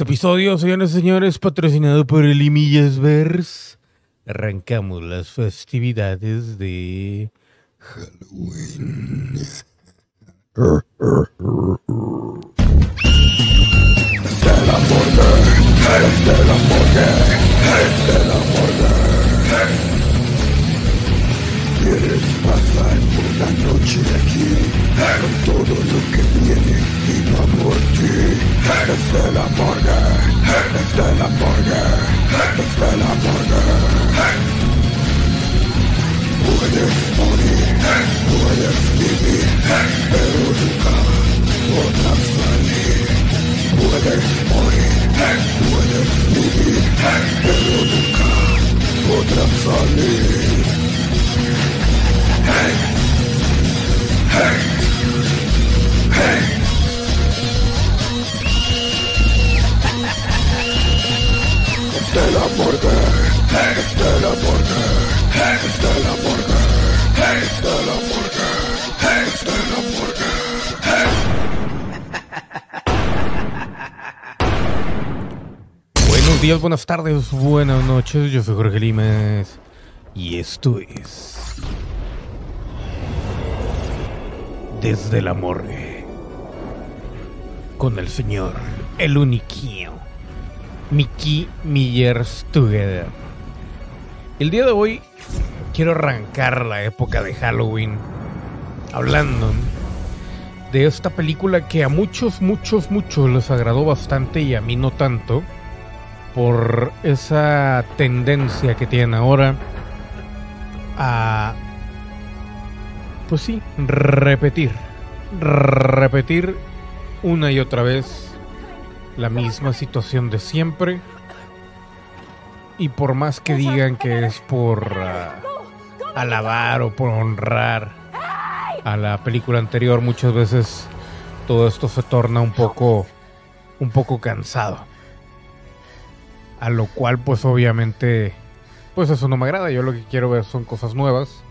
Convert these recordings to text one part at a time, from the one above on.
Este episodio, señores y señores, patrocinado por el Imillas Verse, arrancamos las festividades de Halloween. ¿Quieres pasar una noche aquí? Con todo lo que viene y va por ti. Desde la morgue, Buenos días, buenas tardes, buenas noches. Yo soy Jorge Limes y esto es Desde la Morgue con el señor El Uniquio Mickey Millers Together. El día de hoy quiero arrancar la época de Halloween hablando de esta película que a muchos, muchos, muchos les agradó bastante y a mí no tanto por esa tendencia que tienen ahora a pues sí, repetir, repetir una y otra vez la misma situación de siempre y por más que digan que es por ah, alabar o por honrar a la película anterior, muchas veces todo esto se torna un poco un poco cansado. A lo cual pues obviamente pues eso no me agrada. Yo lo que quiero ver son cosas nuevas,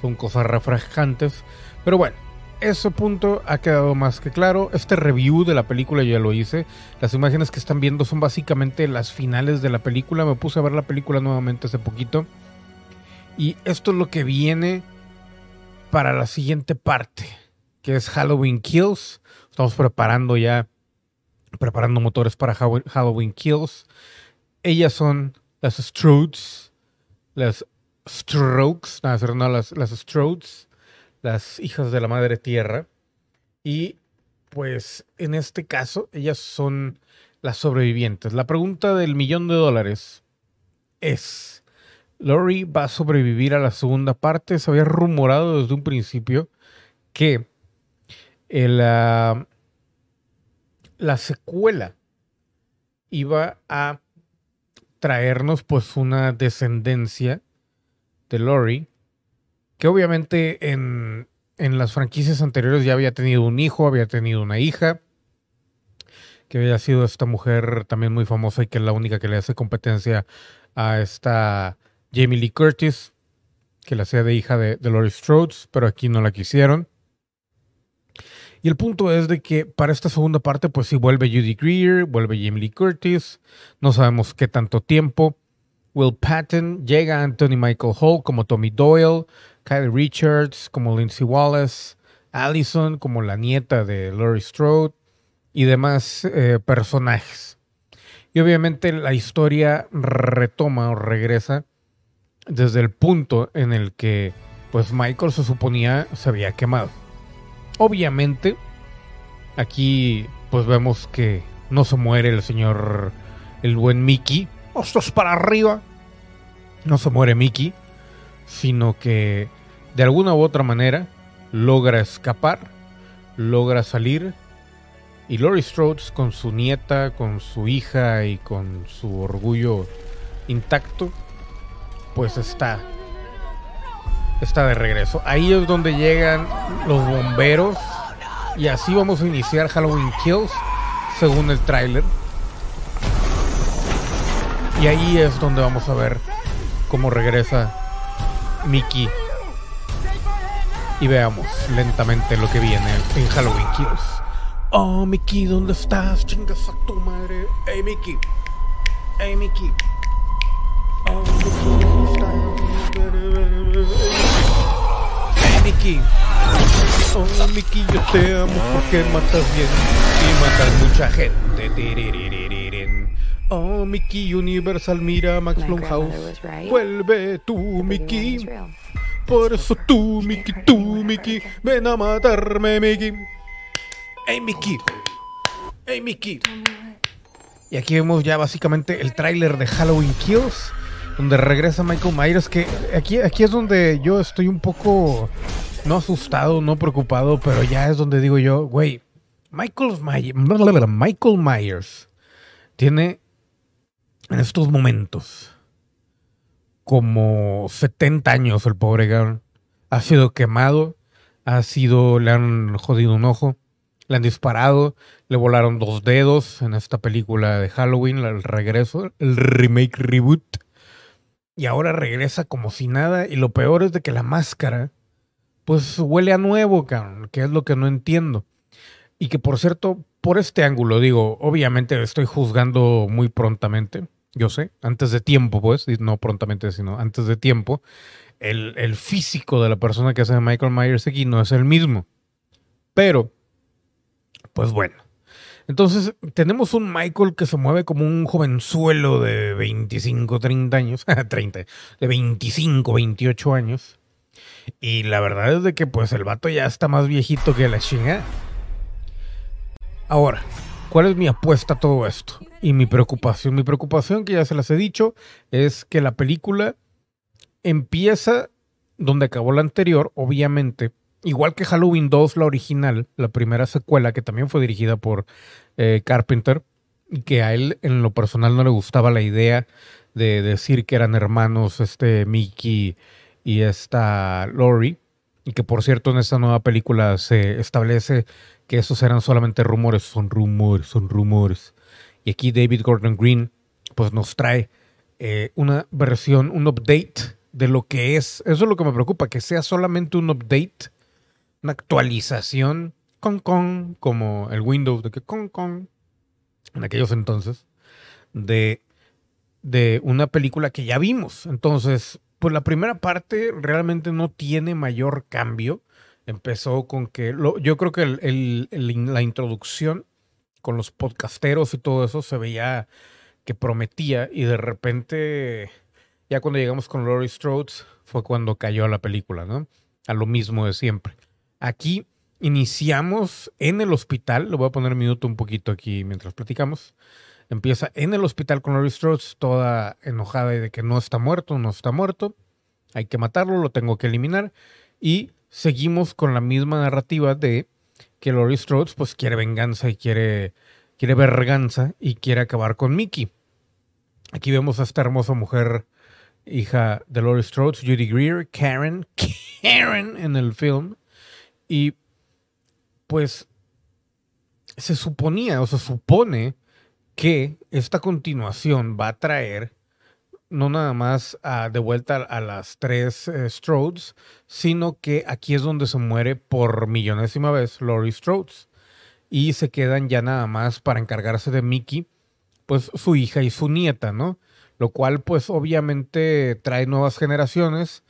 son cosas refrescantes. Pero bueno, ese punto ha quedado más que claro. Este review de la película ya lo hice. Las imágenes que están viendo son básicamente las finales de la película. Me puse a ver la película nuevamente hace poquito. Y esto es lo que viene para la siguiente parte, que es Halloween Kills. Estamos preparando ya, preparando motores para Halloween Kills. Ellas son las Strudes, las Strokes, no, no, las, las Strodes, las hijas de la madre tierra. Y pues en este caso, ellas son las sobrevivientes. La pregunta del millón de dólares es, ¿Lori va a sobrevivir a la segunda parte? Se había rumorado desde un principio que ah, la secuela iba a traernos pues una descendencia de Lori, que obviamente en, en las franquicias anteriores ya había tenido un hijo, había tenido una hija, que había sido esta mujer también muy famosa y que es la única que le hace competencia a esta Jamie Lee Curtis, que la hacía de hija de, de Laurie Strode, pero aquí no la quisieron. Y el punto es de que para esta segunda parte, pues sí vuelve Judy Greer, vuelve Jamie Lee Curtis, no sabemos qué tanto tiempo. Will Patton, llega Anthony Michael Hall como Tommy Doyle, Kyle Richards como Lindsay Wallace, Allison como la nieta de Laurie Strode y demás eh, personajes. Y obviamente la historia retoma o regresa desde el punto en el que pues Michael se suponía se había quemado. Obviamente aquí pues vemos que no se muere el señor el buen Mickey, ostras para arriba. No se muere Mickey, sino que de alguna u otra manera logra escapar, logra salir y Laurie Strode con su nieta, con su hija y con su orgullo intacto, pues está está de regreso. Ahí es donde llegan los bomberos y así vamos a iniciar Halloween Kills según el tráiler. Y ahí es donde vamos a ver cómo regresa Mickey y veamos lentamente lo que viene en Halloween Kills. Oh, Mickey, ¿dónde estás? Chingas a tu madre. Hey, Mickey. Hey, Mickey. Oh, Mickey, ¿dónde estás? Mickey. Oh, Mickey, yo te amo porque matas bien y matas mucha gente. Oh, Mickey Universal, mira Max Blumhouse. Vuelve tú, Mickey. Por eso tú, Mickey, tú, Mickey, ven a matarme, Mickey. Hey, Mickey. Hey, Mickey. Y aquí vemos ya básicamente el tráiler de Halloween Kills, donde regresa Michael Myers, que aquí, aquí es donde yo estoy un poco, no asustado, no preocupado, pero ya es donde digo yo, güey, Michael, Myers, Michael Myers tiene en estos momentos como 70 años el pobre Gun. Ha sido quemado, ha sido, le han jodido un ojo, le han disparado, le volaron dos dedos en esta película de Halloween, el regreso, el remake reboot. Y ahora regresa como si nada. Y lo peor es de que la máscara, pues huele a nuevo, que es lo que no entiendo. Y que por cierto, por este ángulo, digo, obviamente estoy juzgando muy prontamente, yo sé, antes de tiempo, pues, no prontamente, sino antes de tiempo. El, físico de la persona que hace Michael Myers aquí no es el mismo. Pero, pues bueno. Entonces, tenemos un Michael que se mueve como un jovenzuelo de 25, 30 años, 30, de 25, 28 años. Y la verdad es de que pues el vato ya está más viejito que la chingada. Ahora, ¿cuál es mi apuesta a todo esto? Y mi preocupación. Mi preocupación, que ya se las he dicho, es que la película empieza donde acabó la anterior, obviamente. Igual que Halloween 2, la original, la primera secuela, que también fue dirigida por eh, Carpenter, y que a él en lo personal no le gustaba la idea de decir que eran hermanos este Mickey y esta Lori. Y que por cierto en esta nueva película se establece que esos eran solamente rumores, son rumores, son rumores. Y aquí David Gordon Green pues nos trae eh, una versión, un update de lo que es. Eso es lo que me preocupa, que sea solamente un update, una actualización, con con, como el Windows de que con con, en aquellos entonces, de, de una película que ya vimos. Entonces, pues la primera parte realmente no tiene mayor cambio. Empezó con que, lo- yo creo que la introducción con los podcasteros y todo eso se veía que prometía y de repente, ya cuando llegamos con Laurie Strode, fue cuando cayó la película, ¿no? A lo mismo de siempre. Aquí iniciamos en el hospital, le voy a poner un minuto un poquito aquí mientras platicamos. Empieza en el hospital con Laurie Strode, toda enojada de que no está muerto, no está muerto, hay que matarlo, lo tengo que eliminar. Y seguimos con la misma narrativa de que Laurie Strode pues quiere venganza y quiere, quiere verganza y quiere acabar con Mickey. Aquí vemos a esta hermosa mujer, hija de Laurie Strode, Judy Greer, Karen, Karen en el film. Y pues se suponía o se supone que esta continuación va a traer no nada más a- de vuelta a, las tres eh, Strodes, sino que aquí es donde se muere por millonésima vez Laurie Strodes. Y se quedan ya nada más para encargarse de Mickey, pues su hija y su nieta, ¿no? Lo cual pues obviamente trae nuevas generaciones.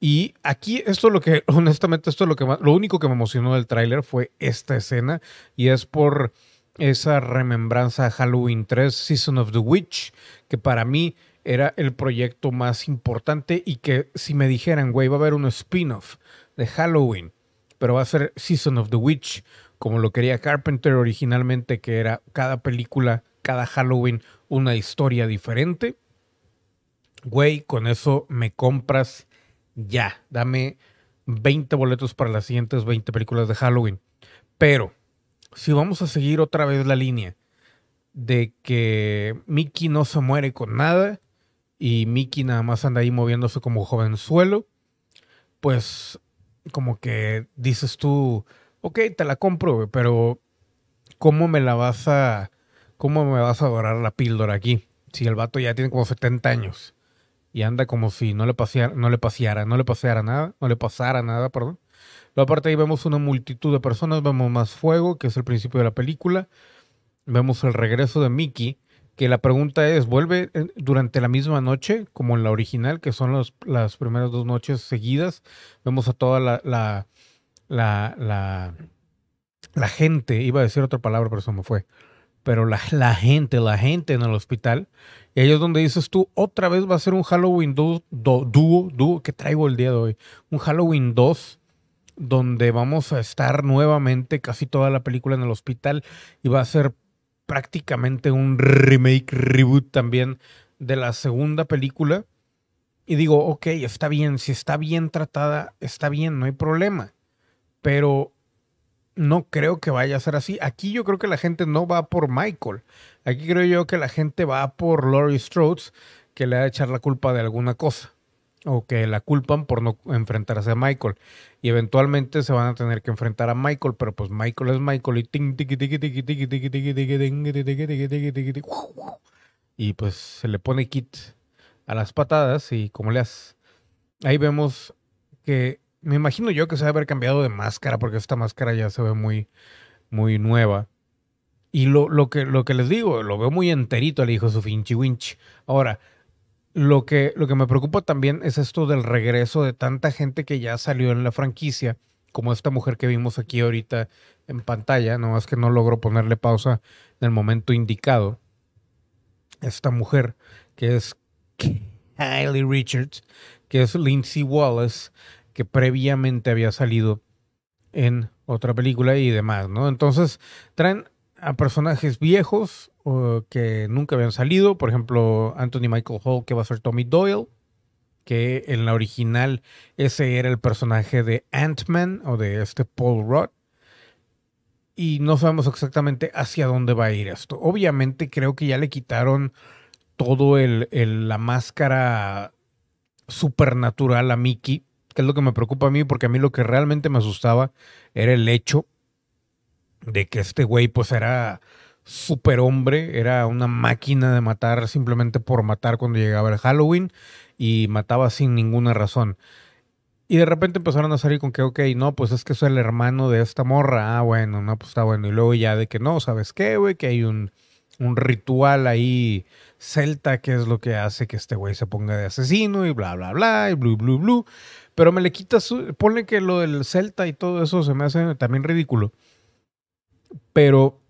Y aquí esto es lo que, honestamente, esto es lo que más, lo único que me emocionó del tráiler fue esta escena. Y es por esa remembranza a Halloween 3, Season of the Witch, que para mí era el proyecto más importante y que si me dijeran, güey, va a haber un spin-off de Halloween, pero va a ser Season of the Witch, como lo quería Carpenter originalmente, que era cada película, cada Halloween, una historia diferente. Güey, con eso me compras ya. Dame 20 boletos para las siguientes 20 películas de Halloween. Pero, si vamos a seguir otra vez la línea de que Mickey no se muere con nada y Mickey nada más anda ahí moviéndose como jovenzuelo, pues como que dices tú, ok, te la compro, pero ¿cómo me la vas a, cómo me vas a la píldora aquí? Si el vato ya tiene como 70 años y anda como si no le paseara, no le paseara, no le paseara nada, no le pasara nada, perdón. Aparte ahí vemos una multitud de personas, vemos más fuego, que es el principio de la película. Vemos el regreso de Mickey, que la pregunta es, ¿vuelve durante la misma noche como en la original, que son las primeras dos noches seguidas? Vemos a toda la, la, la, la, gente, iba a decir otra palabra, pero eso me fue, pero la, la gente, la gente en el hospital. Y ahí es donde dices tú, otra vez va a ser un Halloween 2, dúo, dúo, que traigo el día de hoy. Un Halloween 2 donde vamos a estar nuevamente casi toda la película en el hospital y va a ser prácticamente un remake, reboot también de la segunda película. Y digo, ok, está bien, si está bien tratada, está bien, no hay problema. Pero no creo que vaya a ser así. Aquí yo creo que la gente no va por Michael. Aquí creo yo que la gente va por Laurie Strode, que le ha de echar la culpa de alguna cosa. O que la culpan por no enfrentarse a Michael. Y eventualmente se van a tener que enfrentar a Michael, pero pues Michael es Michael y y pues se le pone kit a las patadas y como le ahí vemos que me imagino yo que se debe haber cambiado de máscara porque esta máscara ya se ve muy, muy nueva. Y lo, lo, que, lo que les digo, lo veo muy enterito, le dijo su finchi winch. Ahora, lo que, lo que me preocupa también es esto del regreso de tanta gente que ya salió en la franquicia, como esta mujer que vimos aquí ahorita en pantalla, nomás que no logro ponerle pausa en el momento indicado. Esta mujer que es Kylie Richards, que es Lindsay Wallace, que previamente había salido en otra película y demás, ¿no? Entonces traen a personajes viejos que nunca habían salido, por ejemplo, Anthony Michael Hall, que va a ser Tommy Doyle, que en la original ese era el personaje de Ant-Man o de este Paul Rudd. Y no sabemos exactamente hacia dónde va a ir esto. Obviamente creo que ya le quitaron todo el, la máscara supernatural a Mickey que es lo que me preocupa a mí, porque a mí lo que realmente me asustaba era el hecho de que este güey pues era superhombre, era una máquina de matar simplemente por matar cuando llegaba el Halloween y mataba sin ninguna razón. Y de repente empezaron a salir con que, ok, no, pues es que soy el hermano de esta morra. Ah, bueno, no, pues está bueno. Y luego ya de que no, ¿sabes qué, güey? Que hay un, un ritual ahí celta que es lo que hace que este güey se ponga de asesino y bla, bla, bla, y blu, blu, blu. Pero me le quitas, ponle que lo del Celta y todo eso se me hace también ridículo. Pero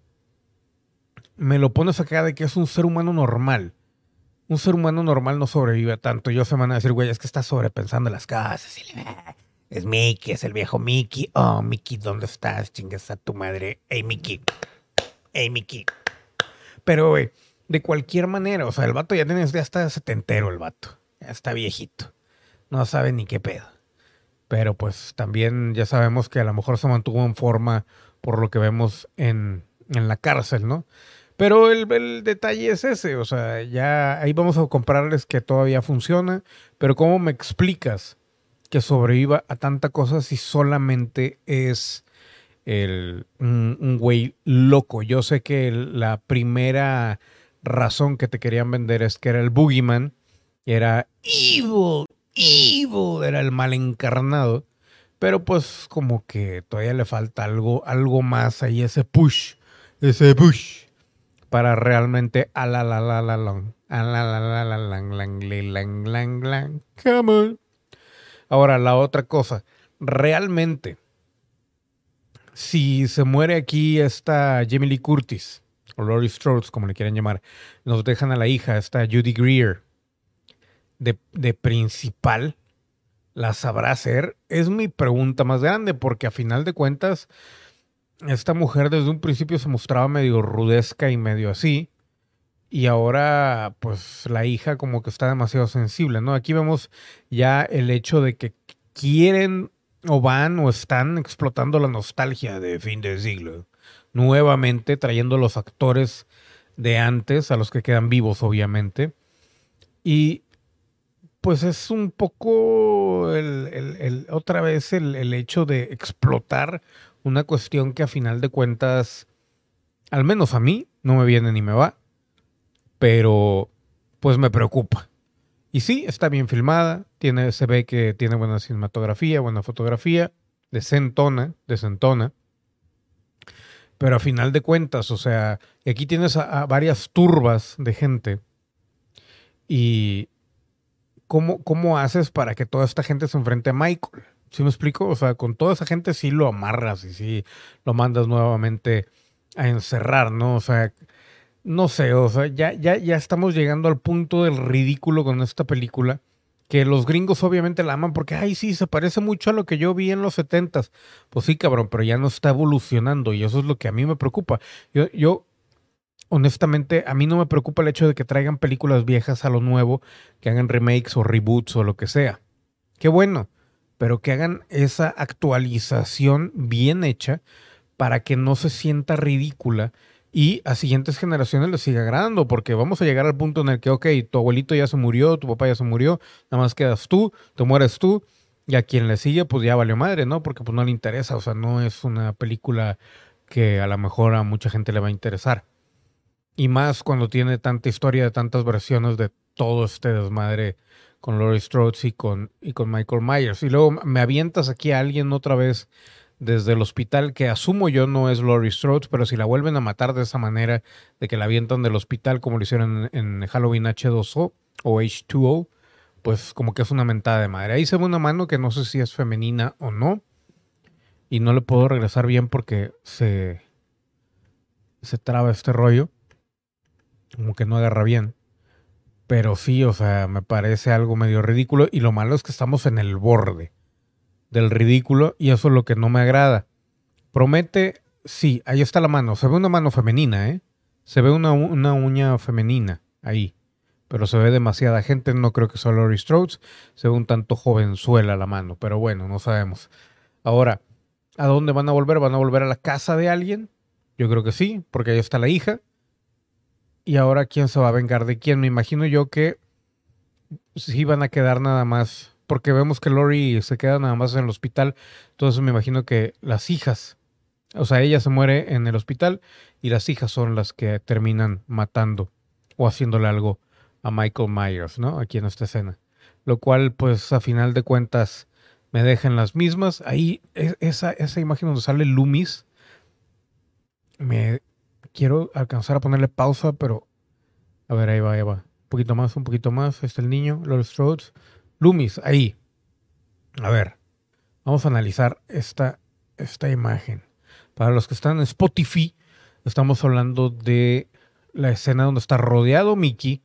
me lo pones acá de que es un ser humano normal. Un ser humano normal no sobrevive tanto. Yo se van a decir, güey, es que está sobrepensando las cosas. Es Mickey, es el viejo Mickey. Oh, Mickey, ¿dónde estás? Chingas a tu madre. Hey, Mickey. Hey, Mickey. Pero, güey, de cualquier manera, o sea, el vato ya tiene, ya está setentero el vato. Ya está viejito. No sabe ni qué pedo pero pues también ya sabemos que a lo mejor se mantuvo en forma por lo que vemos en, la cárcel, ¿no? Pero el, detalle es ese, o sea, ya ahí vamos a comprarles que todavía funciona, pero ¿cómo me explicas que sobreviva a tanta cosa si solamente es el, un, un güey loco? Yo sé que la primera razón que te querían vender es que era el Boogeyman, era evil, evil, era el mal encarnado. Pero pues como que todavía le falta algo, algo más ahí, ese push, ese push, para realmente a la la la la long, a la la la la lang lang lang lang lang, come on. Ahora la otra cosa, realmente, si se muere aquí esta Jamie Lee Curtis, o Laurie Strode, como le quieran llamar, nos dejan a la hija, esta Judy Greer, de, principal la sabrá hacer? Es mi pregunta más grande, porque a final de cuentas, esta mujer desde un principio se mostraba medio rudesca y medio así. Y ahora, pues la hija como que está demasiado sensible, ¿no? Aquí vemos ya el hecho de que quieren o van o están explotando la nostalgia de fin de siglo. Nuevamente trayendo los actores de antes, a los que quedan vivos, obviamente. Y pues es un poco el, otra vez el, hecho de explotar una cuestión que a final de cuentas, al menos a mí, no me viene ni me va, pero pues me preocupa. Y sí, está bien filmada, tiene, se ve que tiene buena cinematografía, buena fotografía, desentona, desentona. Pero a final de cuentas, o sea, aquí tienes a, varias turbas de gente. Y ¿cómo, ¿cómo haces para que toda esta gente se enfrente a Michael? ¿Sí me explico? O sea, con toda esa gente sí lo amarras y sí lo mandas nuevamente a encerrar, ¿no? O sea, no sé, o sea, ya, ya, ya estamos llegando al punto del ridículo con esta película que los gringos obviamente la aman porque, ay, sí, se parece mucho a lo que yo vi en los setentas. Pues sí, cabrón, pero ya no está evolucionando y eso es lo que a mí me preocupa. Yo, yo, honestamente, a mí no me preocupa el hecho de que traigan películas viejas a lo nuevo, que hagan remakes o reboots o lo que sea. Qué bueno, pero que hagan esa actualización bien hecha para que no se sienta ridícula y a siguientes generaciones les siga agradando, porque vamos a llegar al punto en el que, ok, tu abuelito ya se murió, tu papá ya se murió, nada más quedas tú, te mueres tú, y a quien le sigue, pues ya valió madre, ¿no? Porque pues no le interesa, o sea, no es una película que a lo mejor a mucha gente le va a interesar. Y más cuando tiene tanta historia tantas versiones de todo este desmadre con Laurie Strode y con, y con Michael Myers. Y luego me avientas aquí a alguien otra vez desde el hospital, que asumo yo no es Laurie Strode, pero si la vuelven a matar de esa manera, de que la avientan del hospital como lo hicieron en, Halloween H2O o H2O, pues como que es una mentada de madre. Ahí se ve una mano que no sé si es femenina o no, y no le puedo regresar bien porque se, se traba este rollo, como que no agarra bien. Pero sí, o sea, me parece algo medio ridículo y lo malo es que estamos en el borde del ridículo y eso es lo que no me agrada. Promete, sí, ahí está la mano. Se ve una mano femenina, ¿eh? Se ve una, uña femenina ahí. Pero se ve demasiada gente, no creo que sea Laurie Strode. Se ve un tanto jovenzuela la mano, pero bueno, no sabemos. Ahora, ¿a dónde van a volver? ¿Van a volver a la casa de alguien? Yo creo que sí, porque ahí está la hija. Y ahora, ¿quién se va a vengar de quién? Me imagino yo que sí van a quedar nada más porque vemos que Lori se queda nada más en el hospital. Entonces me imagino que las hijas, o sea, ella se muere en el hospital y las hijas son las que terminan matando o haciéndole algo a Michael Myers, ¿no? Aquí en esta escena. Lo cual, pues, a final de cuentas, me dejan las mismas. Ahí, e, esa, esa imagen donde sale Loomis, me quiero alcanzar a ponerle pausa, pero... A ver, ahí va, ahí va. Un poquito más, un poquito más. Está el niño, los Strodes. Loomis, ahí. A ver, vamos a analizar esta, esta imagen. Para los que están en Spotify, estamos hablando de la escena donde está rodeado Mickey.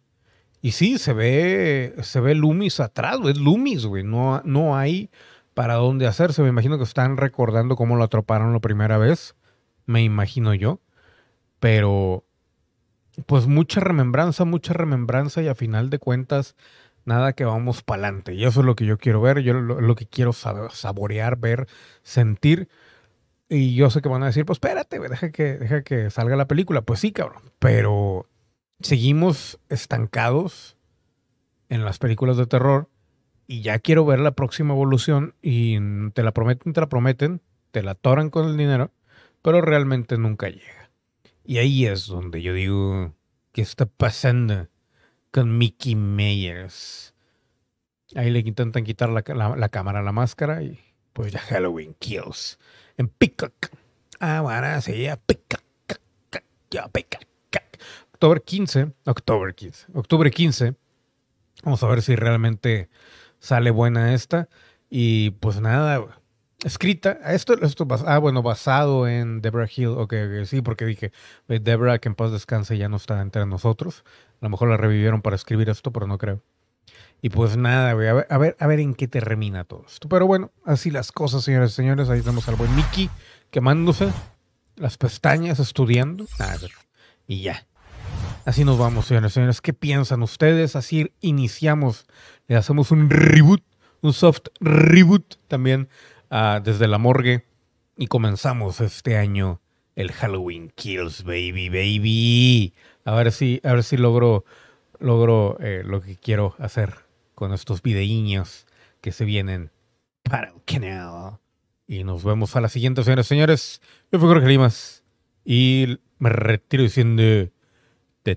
Y sí, se ve, se ve Loomis atrás, es Loomis, güey. No, no hay para dónde hacerse. Me imagino que están recordando cómo lo atroparon la primera vez. Me imagino yo. Pero, pues mucha remembranza, mucha remembranza y a final de cuentas nada que vamos para adelante. Y eso es lo que yo quiero ver, yo lo, que quiero saborear, ver, sentir. Y yo sé que van a decir, pues espérate, deja que, deja que salga la película. Pues sí, cabrón. Pero seguimos estancados en las películas de terror y ya quiero ver la próxima evolución y te la prometen, te la prometen, te la atoran con el dinero, pero realmente nunca llega. Y ahí es donde yo digo, ¿qué está pasando? con Mickey Myers. Ahí le intentan quitar la, cámara a la máscara y pues ya Halloween Kills. En Peacock. Ah, bueno, sí, ya Peacock. Ya Peacock. Octubre 15. Octubre 15. Octubre 15. Vamos a ver si realmente sale buena esta. Y pues nada, escrita. Esto, esto ah, bueno, basado en Deborah Hill. Ok, sí, porque dije, Deborah, que en paz descanse, ya no está entre nosotros. A lo mejor la revivieron para escribir esto, pero no creo. Y pues nada, güey, a ver, a ver, a ver en qué termina todo esto. Pero bueno, así las cosas, señores y señores. Ahí tenemos al buen Mickey quemándose las pestañas, estudiando. y ya. Así nos vamos, señores y señores. ¿Qué piensan ustedes? Así iniciamos, le hacemos un reboot, un soft reboot también uh, desde la morgue. Y comenzamos este año el Halloween Kills, baby, baby. A ver si, a ver si logro, logro eh, lo que quiero hacer con estos videíños que se vienen para el canal. Y nos vemos a la siguiente, señores señores. Yo fui Jorge Limas y me retiro diciendo... Te